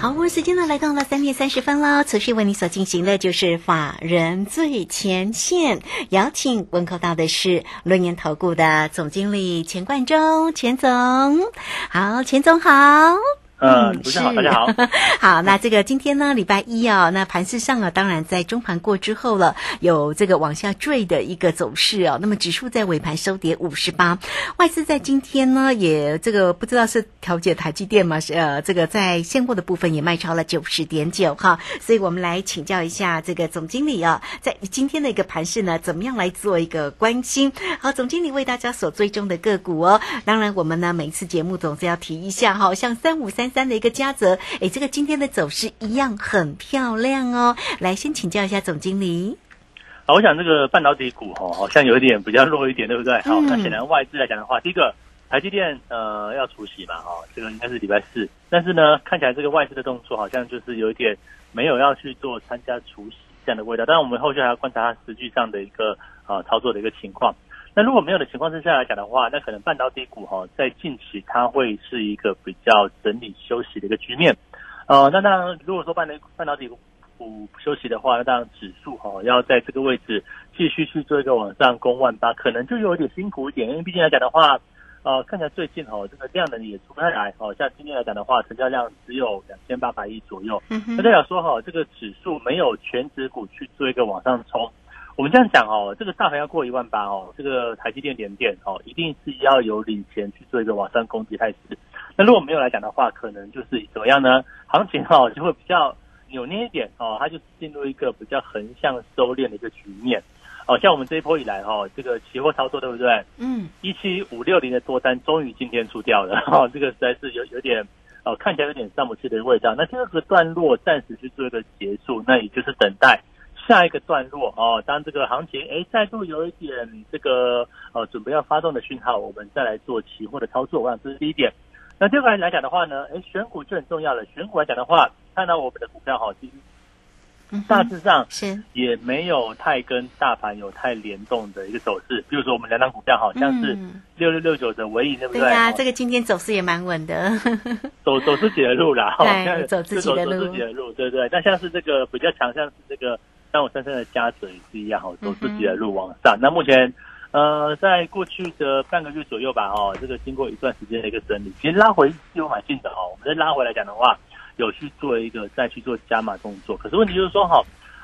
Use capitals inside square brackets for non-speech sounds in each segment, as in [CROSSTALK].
好，我们时间呢来到了三点三十分了。持续为你所进行的就是法人最前线，邀请问候到的是论年投顾的总经理钱冠中，钱总。好，钱总好。嗯，主持人好，大家好。[LAUGHS] 好，那这个今天呢，礼拜一哦，那盘市上啊，当然在中盘过之后了，有这个往下坠的一个走势哦。那么指数在尾盘收跌五十八，外资在今天呢，也这个不知道是调节台积电嘛，是呃，这个在现货的部分也卖超了九十点九哈。所以我们来请教一下这个总经理啊，在今天的一个盘市呢，怎么样来做一个关心？好，总经理为大家所追踪的个股哦。当然，我们呢每一次节目总是要提一下哈，像三五三。三的一个加则，哎，这个今天的走势一样很漂亮哦。来，先请教一下总经理。好，我想这个半导体股哈，好像有一点比较弱一点，对不对？好，那显然外资来讲的话，第一个台积电呃要除息嘛，哈，这个应该是礼拜四，但是呢，看起来这个外资的动作好像就是有一点没有要去做参加除息这样的味道。当然，我们后续还要观察它实际上的一个呃操作的一个情况。那如果没有的情况之下来讲的话，那可能半导体股哈，在近期它会是一个比较整理休息的一个局面。呃，那当然，如果说半导半导体股休息的话，那当然指数哈要在这个位置继续去做一个往上攻万八，可能就有点辛苦一点。因为毕竟来讲的话，呃，看起来最近哈这个量能也出不太来。哦，像今天来讲的话，成交量只有两千八百亿左右，那代表说哈这个指数没有全指股去做一个往上冲。我们这样讲哦，这个大盘要过一万八哦，这个台积电联电哦，一定是要有领先去做一个往上攻击态势。那如果没有来讲的话，可能就是怎么样呢？行情哦就会比较扭捏一点哦，它就进入一个比较横向收敛的一个局面。哦，像我们这一波以来哈，这个期货操作对不对？嗯。一七五六零的多单终于今天出掉了，哈，这个实在是有有点哦，看起来有点上不去的味道。那这个段落暂时去做一个结束，那也就是等待。下一个段落哦，当这个行情哎再度有一点这个呃准备要发动的讯号，我们再来做期货的操作。我想这是第一点。那第二个来讲的话呢，哎选股就很重要了。选股来讲的话，看到我们的股票哈，其实大致上是也没有太跟大盘有太联动的一个走势。比如说我们两档股票好像是六六六九的尾影，对不对？对呀，这个今天走势也蛮稳的，走走自己的路啦，对，走自己的路，走自己的路，对不对？那像是这个比较强，像是这个。三五三三的家者也是一样哈，走自己的路往上。那目前，呃，在过去的半个月左右吧，哦，这个经过一段时间的一个整理，其实拉回是有蛮近的哦。我们再拉回来讲的话，有去做一个再去做加码动作。可是问题就是说哈，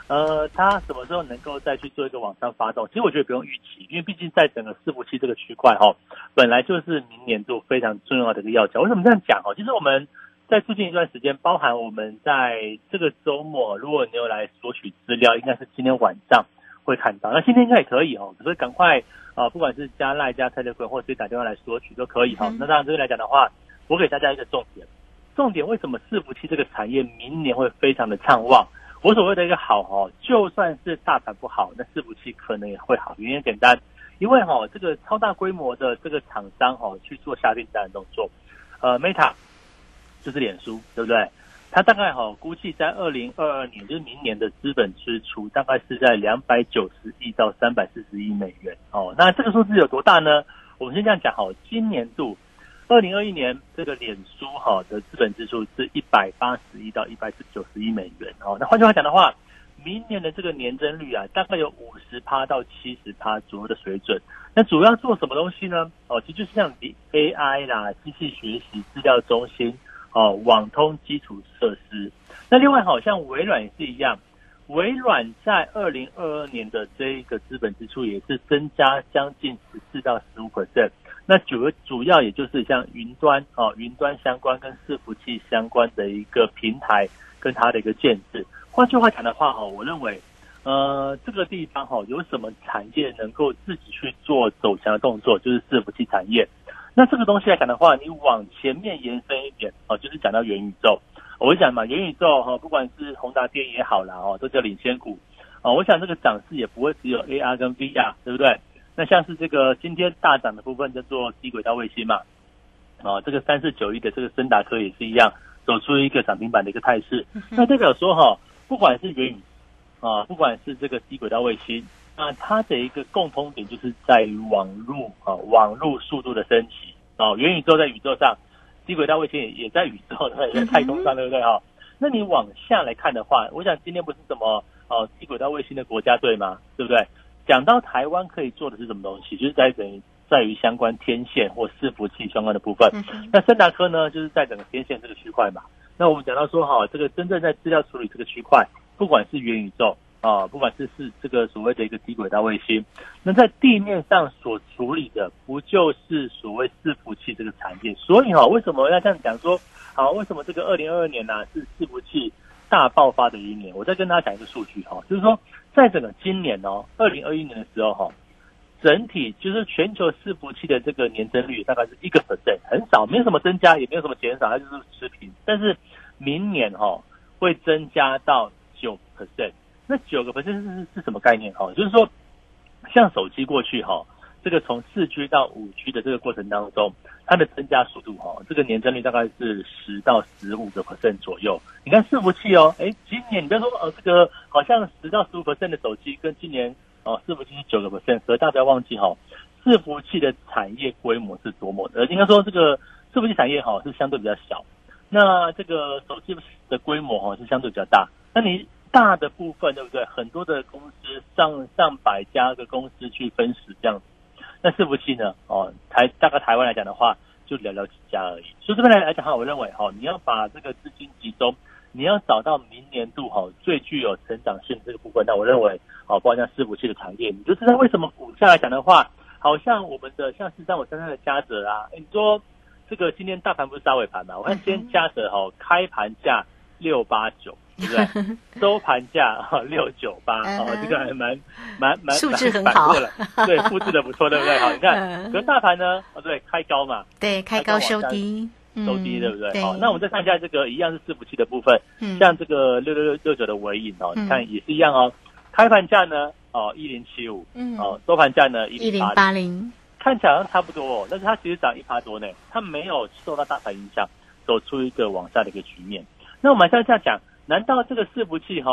呃，它什么时候能够再去做一个往上发动？其实我觉得不用预期，因为毕竟在整个伺服器这个区块哈，本来就是明年度非常重要的一个要角。为什么这样讲哦？其实我们。在最近一段时间，包含我们在这个周末，如果你有来索取资料，应该是今天晚上会看到。那今天应该也可以哦，所以赶快啊，不管是加赖加 Telegram 或者打电话来索取都可以哈。那当然这个来讲的话，我给大家一个重点，重点为什么伺服器这个产业明年会非常的畅旺？我所谓的一个好哦，就算是大盘不好，那伺服器可能也会好。原因简单，因为哈这个超大规模的这个厂商哈去做下订单的动作，呃，Meta。就是脸书，对不对？它大概哈估计在二零二二年，就是明年的资本支出大概是在两百九十亿到三百四十亿美元哦。那这个数字有多大呢？我们先这样讲好，今年度二零二一年这个脸书哈的资本支出是一百八十亿到一百九十亿美元哦。那换句话讲的话，明年的这个年增率啊，大概有五十趴到七十趴左右的水准。那主要做什么东西呢？哦，其实就是像 AI 啦、机器学习、资料中心。哦，网通基础设施。那另外，好像微软也是一样，微软在二零二二年的这一个资本支出也是增加将近十四到十五 percent。那主主要也就是像云端哦，云端相关跟伺服器相关的一个平台跟它的一个建制。换句话讲的话，哈，我认为，呃，这个地方哈，有什么产业能够自己去做走强的动作，就是伺服器产业。那这个东西来讲的话，你往前面延伸一点哦，就是讲到元宇宙。我讲嘛，元宇宙哈，不管是宏达电也好啦哦，都叫领先股。哦，我想这个涨势也不会只有 AR 跟 VR，对不对？那像是这个今天大涨的部分叫做低轨道卫星嘛，哦，这个三四九一的这个森达科也是一样，走出一个涨停板的一个态势。那代表说哈，不管是元宇啊，不管是这个低轨道卫星，那它的一个共通点就是在于网络啊，网络速度的升级啊，元宇宙在宇宙上，低轨道卫星也也在宇宙，对在太空上，对不对哈？那你往下来看的话，我想今天不是什么哦低轨道卫星的国家队吗？对不对？讲到台湾可以做的是什么东西，就是在等于在于相关天线或伺服器相关的部分。那森达科呢，就是在整个天线这个区块嘛。那我们讲到说哈，这个真正在资料处理这个区块，不管是元宇宙啊，不管是是这个所谓的一个低轨道卫星，那在地面上所处理的，不就是所谓伺服器这个产业？所以哈，为什么要这样讲说？好，为什么这个二零二二年呢是伺服器大爆发的一年？我再跟大家讲一个数据哈，就是说，在整个今年哦，二零二一年的时候哈，整体就是全球伺服器的这个年增率大概是一个 percent，很少，没有什么增加，也没有什么减少，它就是持平。但是明年哈会增加到九 percent，那九个 percent 是是什么概念哈？就是说，像手机过去哈。这个从四 G 到五 G 的这个过程当中，它的增加速度哈，这个年增率大概是十到十五个 percent 左右。你看伺服器哦，哎，今年你不要说呃，这个好像十到十五 percent 的手机跟今年哦伺服器是九个 percent，可大家不要忘记哈，伺服器的产业规模是多么的，应该说这个伺服器产业哈是相对比较小，那这个手机的规模哈是相对比较大。那你大的部分对不对？很多的公司上上百家的公司去分食这样子。那伺服器呢？哦，台大概台湾来讲的话，就寥寥几家而已。所以这边来来讲哈，我认为哈，你要把这个资金集中，你要找到明年度哈最具有成长性这个部分。那我认为，哦，包括像伺服器的产业，你就知道为什么股价来讲的话，好像我们的像是在我身上的嘉泽啊，你说这个今天大盘不是杀尾盘嘛？我看今天嘉泽哈开盘价六八九。对不对？[LAUGHS] 收盘价哈六九八哦，这个还蛮蛮蛮数字很好，对，[LAUGHS] 复制的不错，对不对？好，你看，可是大盘呢？哦，对，开高嘛，对，开高收低，收低，对不对？好，那我们再看一下这个一样是伺服器的部分，像这个六六六六九的尾影哦，你看也是一样哦，开盘价呢哦一零七五，嗯，哦收盘价呢一零八零，看起来好像差不多哦，但是它其实涨一趴多呢，它没有受到大盘影响，走出一个往下的一个局面。那我们现在这样讲。难道这个伺服器哈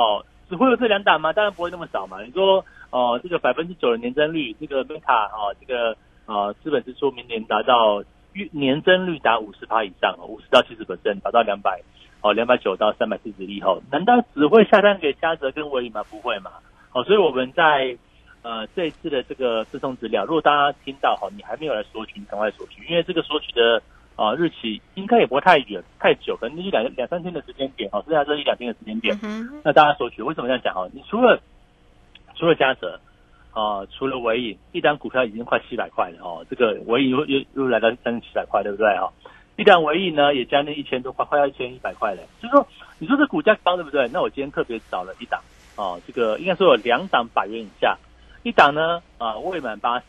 只会有这两档吗？当然不会那么少嘛。你说哦，这个百分之九的年增率，这个 Meta 哦，这个呃资本支出明年达到月年增率达五十趴以上哦，五十到七十百分达到两百哦两百九到三百四十亿后，难道只会下单给嘉泽跟伟宇吗？不会嘛。哦，所以我们在呃这一次的这个自送资料，如果大家听到哈，你还没有来索取，赶快索取，因为这个索取的。啊，日期应该也不会太远太久，可能就两两三天的时间点，哦，剩下这一两天的时间点。那大家索取，为什么这样讲？哦，你除了除了嘉泽，啊，除了尾影，一单股票已经快七百块了，哦，这个尾影又又又来到将近七百块，对不对？哈，一单尾影呢也将近一千多块，快要一千一百块了。就是说，你说这股价高，对不对？那我今天特别找了一档，哦，这个应该说有两档百元以下，一档呢啊未满八十。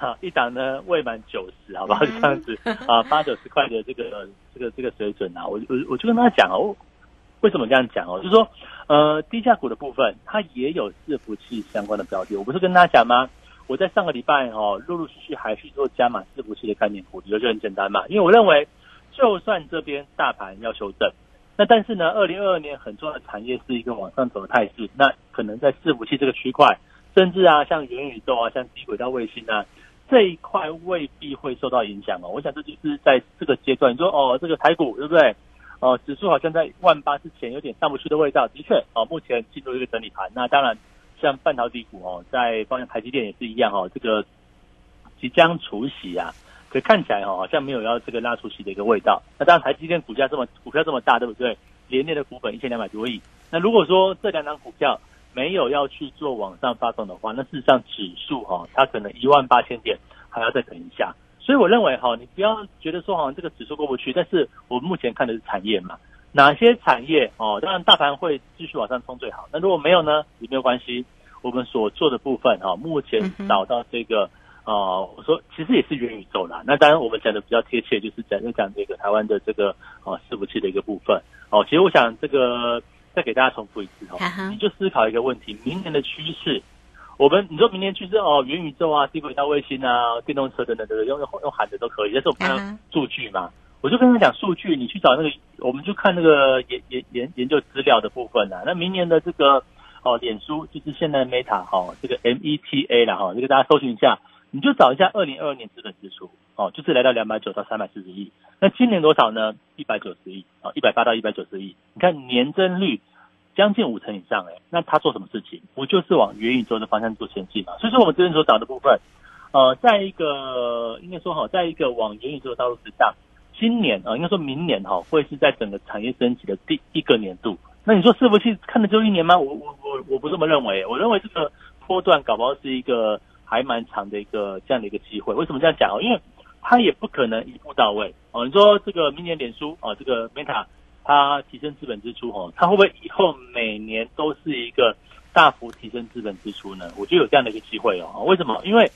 哈，一档呢未满九十，好不好？这样子啊，八九十块的这个这个这个水准啊，我我我就跟他讲哦，为什么这样讲哦？就是说，呃，低价股的部分它也有伺服器相关的标的，我不是跟他讲吗？我在上个礼拜哦，陆陆续续还去做加码伺服器的概念股，理由就很简单嘛，因为我认为，就算这边大盘要修正，那但是呢，二零二二年很重要的产业是一个往上走的态势，那可能在伺服器这个区块，甚至啊，像元宇宙啊，像低轨道卫星啊。这一块未必会受到影响哦，我想这就是在这个阶段，你说哦，这个台股对不对？哦，指数好像在万八之前有点上不去的味道，的确哦，目前进入一个整理盘。那当然，像半导体股哦，在方向台积电也是一样哦，这个即将除息啊，可看起来哦，好像没有要这个拉除息的一个味道。那当然，台积电股价这么股票这么大，对不对？连年的股本一千两百多亿。那如果说这两张股票，没有要去做往上发动的话，那事实上指数哈，它可能一万八千点还要再等一下。所以我认为哈，你不要觉得说好像这个指数过不去，但是我目前看的是产业嘛，哪些产业哦，当然大盘会继续往上冲最好。那如果没有呢，也没有关系。我们所做的部分哈，目前找到这个呃，我说其实也是元宇宙啦。那当然我们讲的比较贴切，就是讲就讲这个台湾的这个呃伺服器的一个部分哦。其实我想这个。再给大家重复一次哈哈哈，你就思考一个问题：明年的趋势，我们你说明年趋势哦，元宇宙啊、低轨道卫星啊、电动车等等等等，用用用喊的都可以，但是我们看啊数据嘛，我就跟他讲数据，你去找那个，我们就看那个研研研研究资料的部分啊。那明年的这个哦，脸书就是现在的 Meta 哈、这个 M E T A 啦哈、这个大家搜寻一下，你就找一下二零二二年资本支出哦，就是来到两百九到三百四十亿。那今年多少呢？一百九十亿啊，一百八到一百九十亿。你看年增率将近五成以上哎，那他做什么事情？不就是往元宇宙的方向做前进嘛？所以说我们这边所找的部分，呃，在一个应该说哈，在一个往元宇宙的道路之上，今年啊、呃，应该说明年哈、会是在整个产业升级的第一个年度。那你说伺服器看的就一年吗？我我我我不这么认为，我认为这个波段搞不好是一个还蛮长的一个这样的一个机会。为什么这样讲哦？因为它也不可能一步到位哦。你说这个明年脸书哦，这个 Meta 它提升资本支出哦，它会不会以后每年都是一个大幅提升资本支出呢？我觉得有这样的一个机会哦。为什么？因为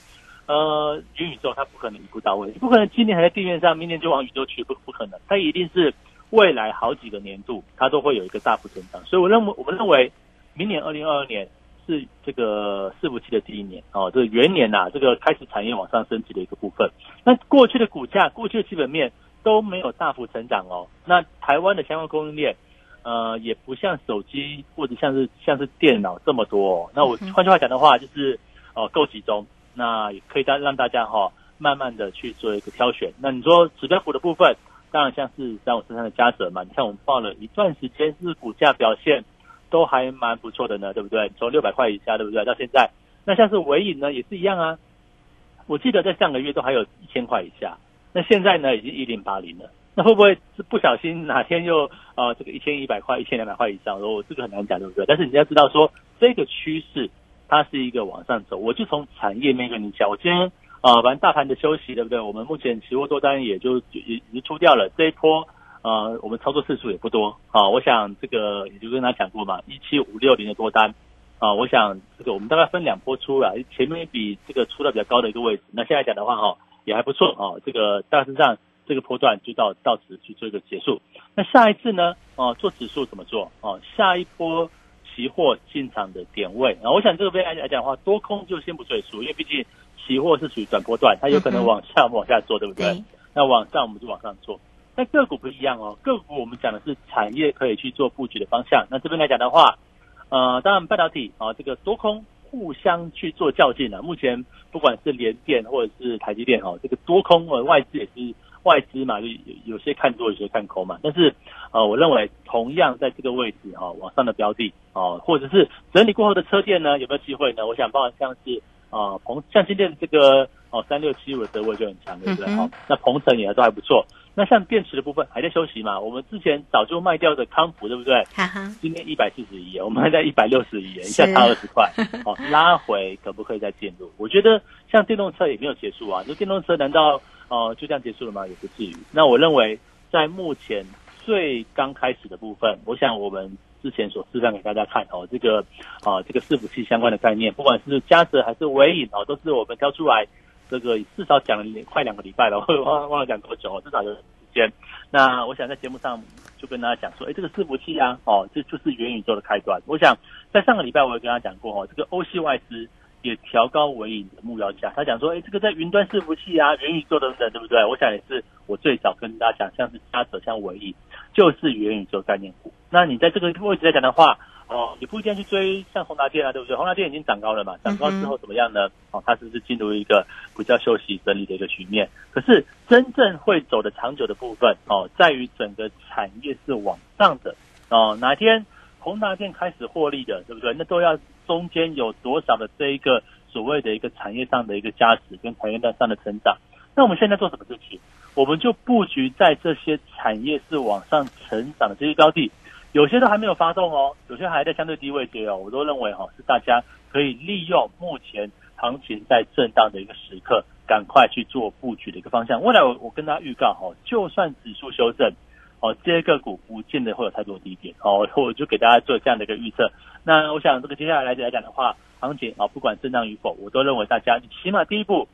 呃，元宇宙它不可能一步到位，不可能今年还在地面上，明年就往宇宙去，不不可能，它一定是未来好几个年度它都会有一个大幅增长。所以我认为，我们认为明年二零二二年是这个伺服器的第一年哦，这个元年呐、这个开始产业往上升级的一个部分。那过去的股价、过去的基本面都没有大幅成长哦。那台湾的相关供应链。呃，也不像手机或者像是像是电脑这么多、哦。那我换句话讲的话，就是哦、呃、够集中，那也可以让让大家哈、哦、慢慢的去做一个挑选。那你说指标股的部分，当然像是在我身上的嘉泽嘛，你看我们报了一段时间，是股价表现都还蛮不错的呢，对不对？从六百块以下，对不对？到现在，那像是尾影呢也是一样啊。我记得在上个月都还有一千块以下，那现在呢已经一零八零了。那会不会是不小心哪天又呃这个一千一百块、一千两百块以上？我这个很难讲，对不对？但是你要知道说这个趋势它是一个往上走。我就从产业面跟你讲，我今天呃反正大盘的休息，对不对？我们目前期货多单也就也已经出掉了，这一波呃我们操作次数也不多啊。我想这个也就跟他讲过嘛，一七五六零的多单啊，我想这个我们大概分两波出来，前面比这个出的比较高的一个位置，那现在讲的话哈、也还不错啊，这个大致上。这个波段就到到此去做一个结束。那下一次呢？哦，做指数怎么做？哦，下一波期货进场的点位啊，我想这个边来来讲的话，多空就先不赘述，因为毕竟期货是属于转波段，它有可能往下往下做，对不对？对那往上我们就往上做。但个股不一样哦，个股我们讲的是产业可以去做布局的方向。那这边来讲的话，呃，当然半导体啊，这个多空互相去做较劲啊。目前不管是联电或者是台积电哦，这个多空呃外资也是。外资嘛，就有有些看多，有些看空嘛。但是，呃，我认为同样在这个位置哈、哦，往上的标的哦，或者是整理过后的车店呢，有没有机会呢？我想，包含像是啊鹏，像今天这个哦三六七五的德位就很强，对不对？嗯哦，那鹏程也都还不错。那像电池的部分还在休息嘛？我们之前早就卖掉的康普，对不对？哈哈，今天一百四十一，我们还在一百六十一，一下差二十块，哦，拉回可不可以再进入？我觉得像电动车也没有结束啊，那电动车难道？哦，就这样结束了吗？也不至于。那我认为，在目前最刚开始的部分，我想我们之前所示范给大家看哦，这个啊，这个伺服器相关的概念，不管是嘉泽还是伟影哦，都是我们挑出来，这个至少讲了快两个礼拜了，我 [LAUGHS] 忘忘了讲多久，至少有时间。那我想在节目上就跟大家讲说，哎，这个伺服器啊，哦，这就是元宇宙的开端。我想在上个礼拜我也跟大家讲过哦，这个欧系外资。也调高尾影的目标价，他讲说，哎，这个在云端伺服器啊、元宇宙等等，对不对？我想也是我最早跟大家讲，像是嘉泽、像尾影，就是元宇宙概念股。那你在这个位置来讲的话，哦，你不一定要去追像宏达电啊，对不对？宏达电已经涨高了嘛，涨高之后怎么样呢？哦，它是不是进入一个比较休息整理的一个局面？可是真正会走的长久的部分，哦，在于整个产业是往上的，哦，哪天宏达电开始获利的，对不对？那都要。中间有多少的这一个所谓的一个产业上的一个加持跟产业链上的成长？那我们现在做什么事情？我们就布局在这些产业是往上成长的这些标的，有些都还没有发动哦，有些还在相对低位阶哦。我都认为哈、哦，是大家可以利用目前行情在震荡的一个时刻，赶快去做布局的一个方向。未来我我跟大家预告哈、哦，就算指数修正。哦，这些个股不见得会有太多低点哦，[LAUGHS] 我就给大家做这样的一个预测。那我想这个接下来来来讲的话，行情啊，不管震荡与否，我都认为大家起码第一步，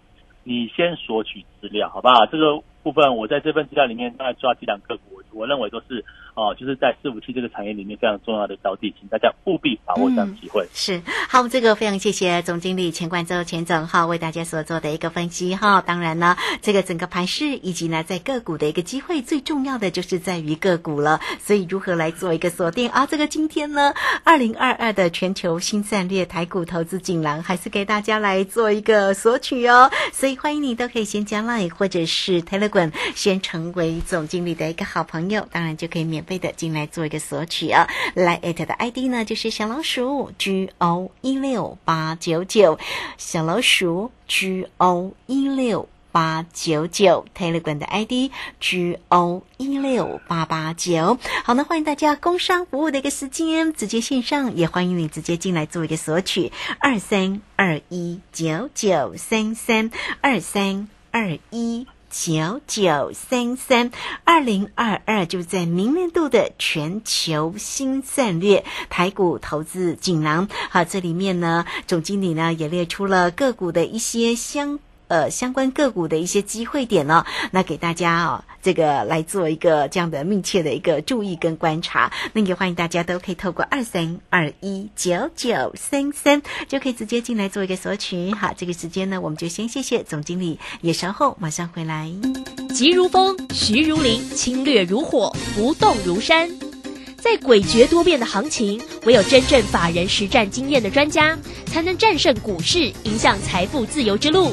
你先索取资料，好不好？这个部分，我在这份资料里面大概抓几档个股，我认为都是哦，就是在伺服器这个产业里面非常重要的标的，请大家务必把握这样机会。是好，这个非常谢谢总经理钱冠洲钱总哈为大家所做的一个分析哈。当然呢，这个整个盘势以及呢在个股的一个机会，最重要的就是在于个股了。所以如何来做一个锁定啊？这个今天呢，二零二二的全球新战略台股投资锦囊，还是给大家来做一个索取哦。所以欢迎你都可以先加 Line 或者是 TELE 先成为总经理的一个好朋友，当然就可以免费的进来做一个索取啊。来艾特的 ID 呢就是小老鼠 G O 一六八九九，小老鼠 G O 一六。八九九 Telegram 的 ID G O 一六八八九，好呢，欢迎大家工商服务的一个时间，直接线上，也欢迎你直接进来做一个索取，二三二一九九三三二三二一。九九三三二零二二，就在明年度的全球新战略台股投资锦囊。好，这里面呢，总经理呢也列出了个股的一些相。呃，相关个股的一些机会点呢，那给大家啊，这个来做一个这样的密切的一个注意跟观察。那也欢迎大家都可以透过二三二一九九三三，就可以直接进来做一个索取。好，这个时间呢，我们就先谢谢总经理，也稍后马上回来。急如风，徐如林，侵略如火，不动如山。在诡谲多变的行情，唯有真正法人实战经验的专家，才能战胜股市，影响财富自由之路。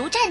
战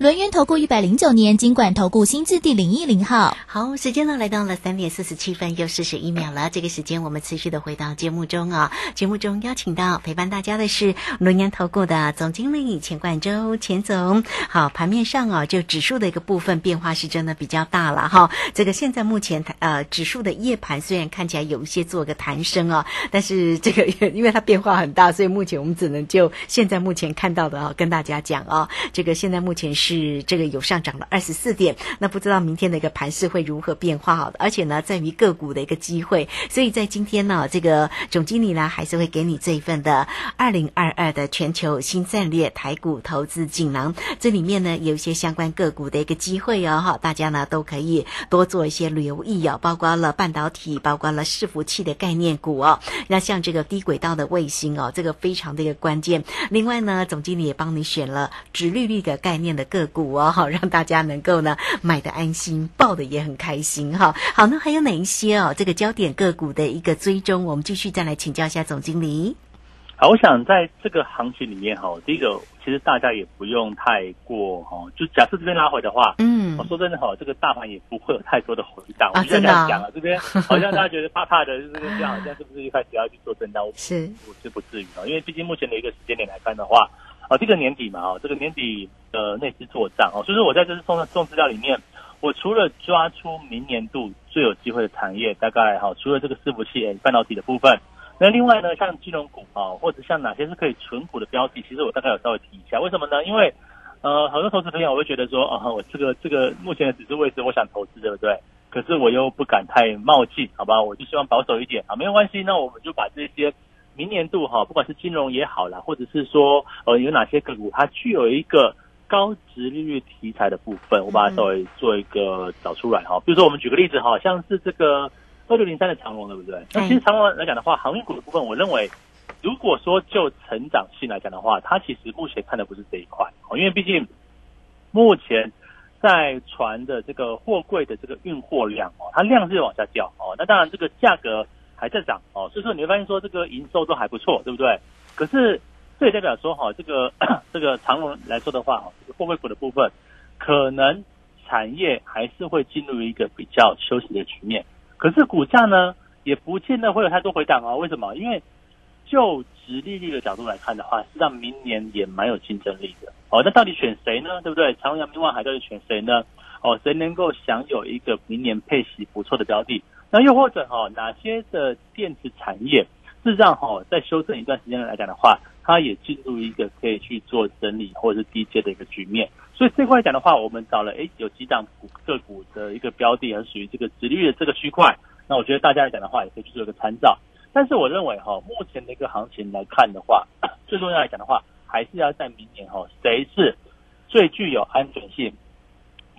轮源投顾一百零九年金管投顾新字第零一零号，好，时间呢来到了三点四十七分又四十一秒了。这个时间我们持续的回到节目中啊，节目中邀请到陪伴大家的是轮源投顾的总经理钱冠洲钱总。好，盘面上啊，就指数的一个部分变化是真的比较大了哈。这个现在目前呃指数的夜盘虽然看起来有一些做个弹升啊，但是这个因为它变化很大，所以目前我们只能就现在目前看到的啊跟大家讲啊，这个现在目前是。是这个有上涨了二十四点，那不知道明天的一个盘势会如何变化？好的，而且呢，在于个股的一个机会，所以在今天呢，这个总经理呢还是会给你这一份的二零二二的全球新战略台股投资锦囊，这里面呢有一些相关个股的一个机会哦，哈，大家呢都可以多做一些留意哦，包括了半导体，包括了伺服器的概念股哦，那像这个低轨道的卫星哦，这个非常的一个关键。另外呢，总经理也帮你选了直利率的概念的个。个股哦，好让大家能够呢买的安心，抱的也很开心哈。好，那还有哪一些哦？这个焦点个股的一个追踪，我们继续再来请教一下总经理。好，我想在这个行情里面哈，第一个其实大家也不用太过哈，就假设这边拉回的话，嗯，我说真的哈，这个大盘也不会有太多的回档。啊，真的讲了，这边 [LAUGHS] 好像大家觉得怕怕的，就是这样，好像是不是一开始要去做震荡？是，我是不至于啊，因为毕竟目前的一个时间点来看的话。啊，这个年底嘛，哦，这个年底的内资做账哦，所以说我在这次送送资料里面，我除了抓出明年度最有机会的产业，大概哈，除了这个伺服器、半导体的部分，那另外呢，像金融股啊，或者像哪些是可以存股的标的，其实我大概有稍微提一下。为什么呢？因为呃，很多投资朋友会觉得说，啊，我这个这个目前的指数位置，我想投资，对不对？可是我又不敢太冒进，好吧？我就希望保守一点啊，没有关系，那我们就把这些。明年度哈，不管是金融也好啦，或者是说呃有哪些个股它具有一个高值利率题材的部分，我把它稍微做一个找出来哈。比如说我们举个例子哈，像是这个二六零三的长龙，对不对？那其实长龙来讲的话，航运股的部分，我认为如果说就成长性来讲的话，它其实目前看的不是这一块，因为毕竟目前在船的这个货柜的这个运货量哦，它量是有往下掉哦，那当然这个价格还在涨哦，所以说你会发现说这个营收都还不错，对不对？可是这也代表说哈，这个 [COUGHS] 这个长龙来说的话，这个货柜股的部分可能产业还是会进入一个比较休息的局面，可是股价呢也不见得会有太多回档哦，为什么？因为就直利率的角度来看的话，实际上明年也蛮有竞争力的。哦，那到底选谁呢？对不对？长阳明万海到底选谁呢？哦，谁能够享有一个明年配息不错的标的？那又或者哈，哪些的电子产业，事实上哈，在修正一段时间来讲的话，它也进入一个可以去做整理或者是低阶的一个局面。所以这块来讲的话，我们找了诶有几档股个股的一个标的，而属于这个直率的这个区块。那我觉得大家来讲的话，也可以去做一个参照。但是我认为哈，目前的一个行情来看的话，最重要来讲的话，还是要在明年哈，谁是最具有安全性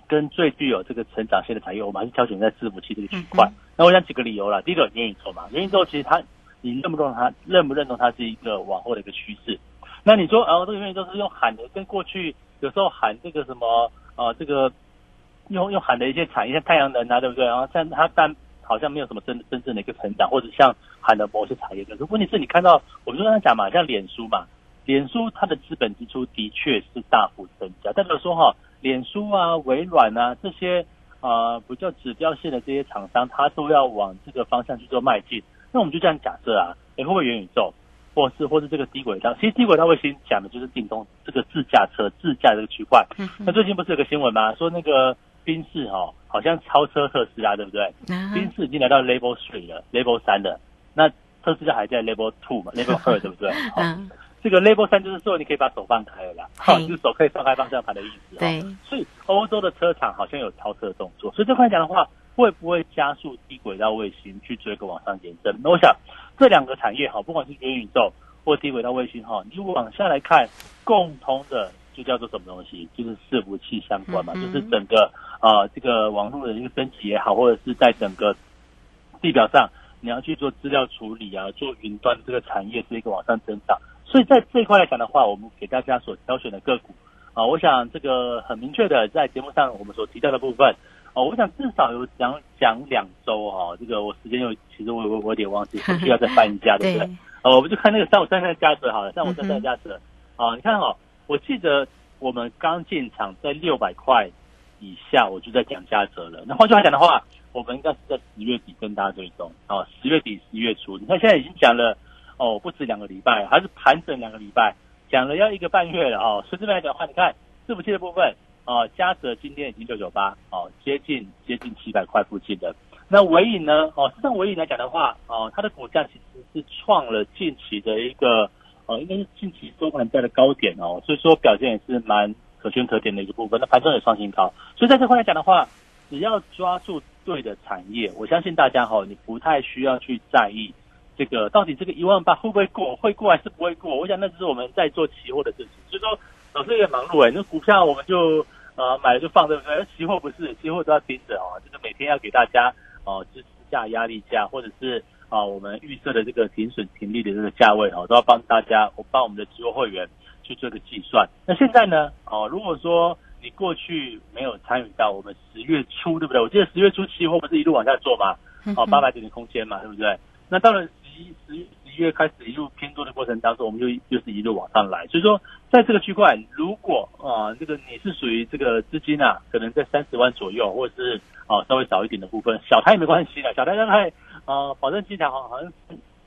跟最具有这个成长性的产业，我们还是挑选在伺服器这个区块。那我想几个理由了，第一个元宇宙嘛，元宇宙其实它你认不认同它，认不认同它是一个往后的一个趋势？那你说，然后，这个元宇宙是用喊的，跟过去有时候喊这个什么呃，这个用用喊的一些产业，像太阳能啊，对不对？然后像它但好像没有什么真真正的一个成长，或者像喊的某些产业，可是问题是你看到，我们就刚才讲嘛，像脸书嘛，脸书它的资本支出的确是大幅增加，代表说哈，脸书啊、微软啊这些啊不叫指标性的这些厂商，它都要往这个方向去做迈进。那我们就这样假设啊，会不会元宇宙，或是或是这个低轨道？其实低轨道卫星讲的就是电动这个自驾车、自驾这个区块。那最近不是有个新闻吗？说那个。宾士哈好像超车特斯拉，对不对？宾士已经来到 Level Three 了，Level 三了。那特斯拉还在 Level Two 嘛？Level 二对不对？嗯。这个 Level 三就是说你可以把手放开了啦，好，就是手可以放开方向盘的意思。对。所以欧洲的车厂好像有超车的动作，所以这块讲的话，会不会加速低轨道卫星去做一个往上延伸？那我想这两个产业哈，不管是元宇宙或低轨道卫星哈，你往下来看，共同的就叫做什么东西？就是伺服器相关嘛，就是整个。啊，这个网络的一个升级也好，或者是在整个地表上，你要去做资料处理啊，做云端这个产业是一个往上增长。所以在这一块来讲的话，我们给大家所挑选的个股啊，我想这个很明确的在节目上我们所提到的部分啊，我想至少有讲讲两周哈，这个我时间又其实我我我有点忘记，[LAUGHS] 需要再翻一下，对不对？哦，我们就看那个三五三三价值好了，三五三三价值啊，你看哦，我记得我们刚进场在六百块。以下我就在讲价折了。那换句话讲的话，我们应该是在十月底跟大家追踪啊，十月底十一月初。你看现在已经讲了哦，不止两个礼拜，还是盘整两个礼拜，讲了要一个半月了哦。所以这边来讲的话，你看伺服器的部分啊，嘉泽今天已经六九八哦，接近接近七百块附近的。那尾影呢？哦，实际上尾影来讲的话，哦，它的股价其实是创了近期的一个呃，应该是近期收盘价的高点哦，所以说表现也是蛮。可圈可点的一个部分，那盘中也创新高，所以在这块来讲的话，只要抓住对的产业，我相信大家哈，你不太需要去在意这个到底这个一万八会不会过，会过还是不会过？我想那只是我们在做期货的事情。所以说，老师也忙碌哎，那股票我们就呃买了就放，对不对？期货不是，期货都要盯着哦，就是每天要给大家哦支持价、压力价，或者是啊我们预设的这个停损停利的这个价位哦，都要帮大家，我帮我们的期货会员。去做个计算。那现在呢？哦，如果说你过去没有参与到我们十月初，对不对？我记得十月初期货不是一路往下做吗？哦，八百点的空间嘛，对不对？那到了十一、十一、十一月开始一路偏多的过程当中，我们就又是一路往上来。所以说，在这个区块，如果啊，这个你是属于这个资金啊，可能在三十万左右，或者是啊稍微少一点的部分，小台也没关系的，小台大概啊，保证金台好好像。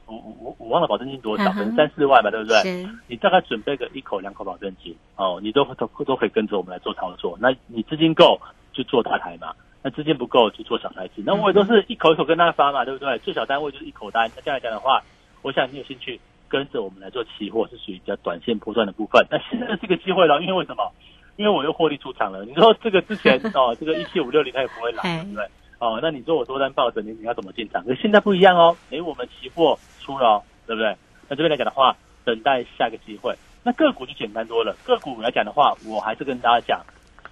我我我忘了保证金多少，可能三四万吧，对不对？你大概准备个一口两口保证金哦，你都都都可以跟着我们来做操作。那你资金够就做大台嘛，那资金不够就做小台子。那我也都是一口一口跟他发嘛，对不对？最小单位就是一口单。那这样来讲的话，我想你有兴趣跟着我们来做期货，是属于比较短线波段的部分。那现在这个机会了，因为为什么？因为我又获利出场了。你说这个之前 [LAUGHS] 哦，这个一七五六零它也不会来，对不对？哦，那你说我多单抱着你，你要怎么进场？可是现在不一样哦，哎，我们期货。出了，对不对？那这边来讲的话，等待下一个机会。那个股就简单多了。个股来讲的话，我还是跟大家讲，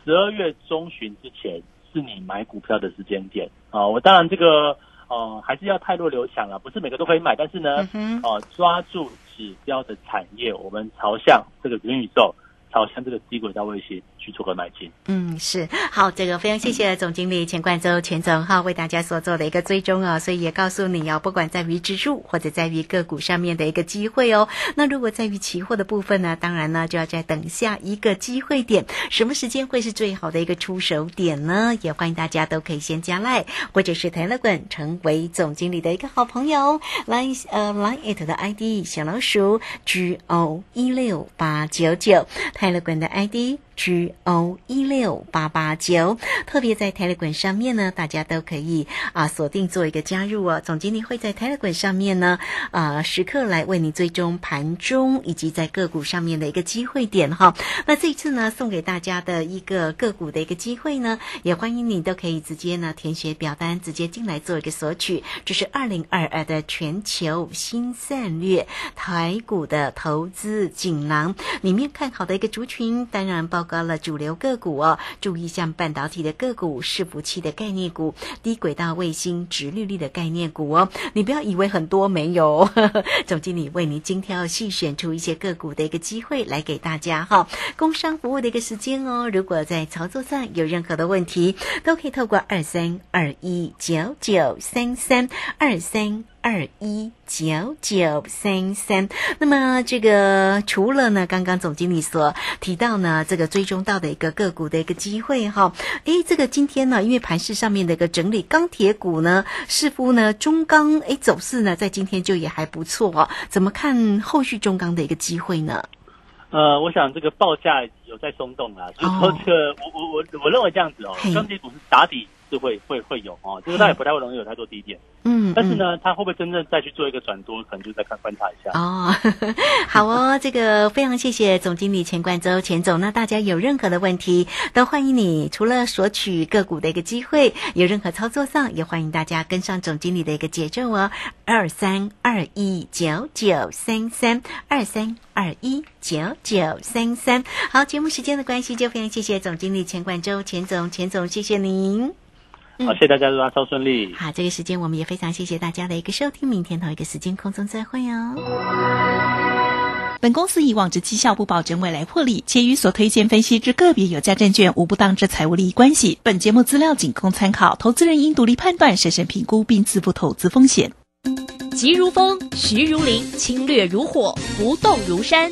十二月中旬之前是你买股票的时间点啊。我当然这个呃还是要太弱留强了，不是每个都可以买。但是呢，呃，抓住指标的产业，我们朝向这个元宇宙，朝向这个低轨道卫星去做个买进。嗯，是好，这个非常谢谢总经理钱冠周钱总哈为大家所做的一个追踪哦，所以也告诉你哦，不管在于指数或者在于个股上面的一个机会哦，那如果在于期货的部分呢，当然呢就要再等下一个机会点，什么时间会是最好的一个出手点呢？也欢迎大家都可以先加赖或者是泰乐滚成为总经理的一个好朋友，来呃来 it 的 ID 小老鼠 G O 一六八九九泰勒滚的 ID。G O 一六八八九，特别在 Telegram 上面呢，大家都可以啊锁定做一个加入哦。总经理会在 Telegram 上面呢，啊时刻来为你追踪盘中以及在个股上面的一个机会点哈。那这一次呢，送给大家的一个个股的一个机会呢，也欢迎你都可以直接呢填写表单，直接进来做一个索取。这是二零二二的全球新战略台股的投资锦囊里面看好的一个族群，当然包。高了主流个股哦，注意像半导体的个股、伺服器的概念股、低轨道卫星、直率率的概念股哦。你不要以为很多没有，[LAUGHS] 总经理为您精挑细选出一些个股的一个机会来给大家哈。工商服务的一个时间哦，如果在操作上有任何的问题，都可以透过二三二一九九三三二三。二一九九三三，那么这个除了呢，刚刚总经理所提到呢，这个追踪到的一个个股的一个机会哈，诶，这个今天呢，因为盘市上面的一个整理，钢铁股呢，似乎呢中钢诶走势呢，在今天就也还不错哦，怎么看后续中钢的一个机会呢？呃，我想这个报价有在松动啦，所以说这个我我我我认为这样子哦，钢铁股是打底。是会会会有哦，就是他也不太会容易有太多低点，嗯，但是呢，他会不会真正再去做一个转多，可能就再看观察一下哦。[LAUGHS] 好哦，这个非常谢谢总经理钱冠周钱总。那大家有任何的问题，都欢迎你，除了索取个股的一个机会，有任何操作上，也欢迎大家跟上总经理的一个节奏哦。二三二一九九三三二三二一九九三三。好，节目时间的关系，就非常谢谢总经理钱冠周钱总钱总，谢谢您。好，谢谢大家，祝大家超顺利。好，这个时间我们也非常谢谢大家的一个收听，明天同一个时间空中再会哦。本公司以往之绩效不保证未来获利，且与所推荐分析之个别有价证券无不当之财务利益关系。本节目资料仅供参考，投资人应独立判断、审慎评估并自负投资风险。急如风，徐如林，侵略如火，不动如山。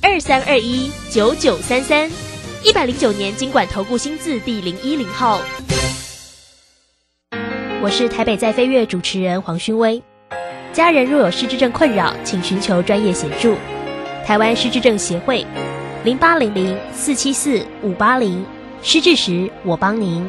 二三二一九九三三，一百零九年经管投顾新字第零一零号。我是台北在飞跃主持人黄勋威。家人若有失智症困扰，请寻求专业协助。台湾失智症协会零八零零四七四五八零，失智时我帮您。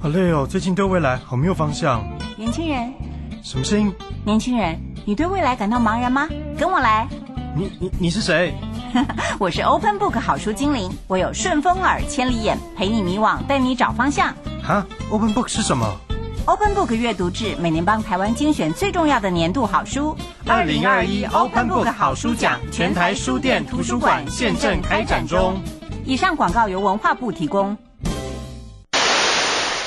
好累哦，最近对未来好没有方向。年轻人，什么声音？年轻人，你对未来感到茫然吗？跟我来。你你你是谁？[LAUGHS] 我是 Open Book 好书精灵，我有顺风耳、千里眼，陪你迷惘，带你找方向。哈，Open Book 是什么？Open Book 阅读志每年帮台湾精选最重要的年度好书。二零二一 Open Book 好书奖全台书店图书馆现正开展中。以上广告由文化部提供。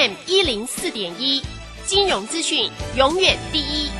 FM 一零四点一，金融资讯永远第一。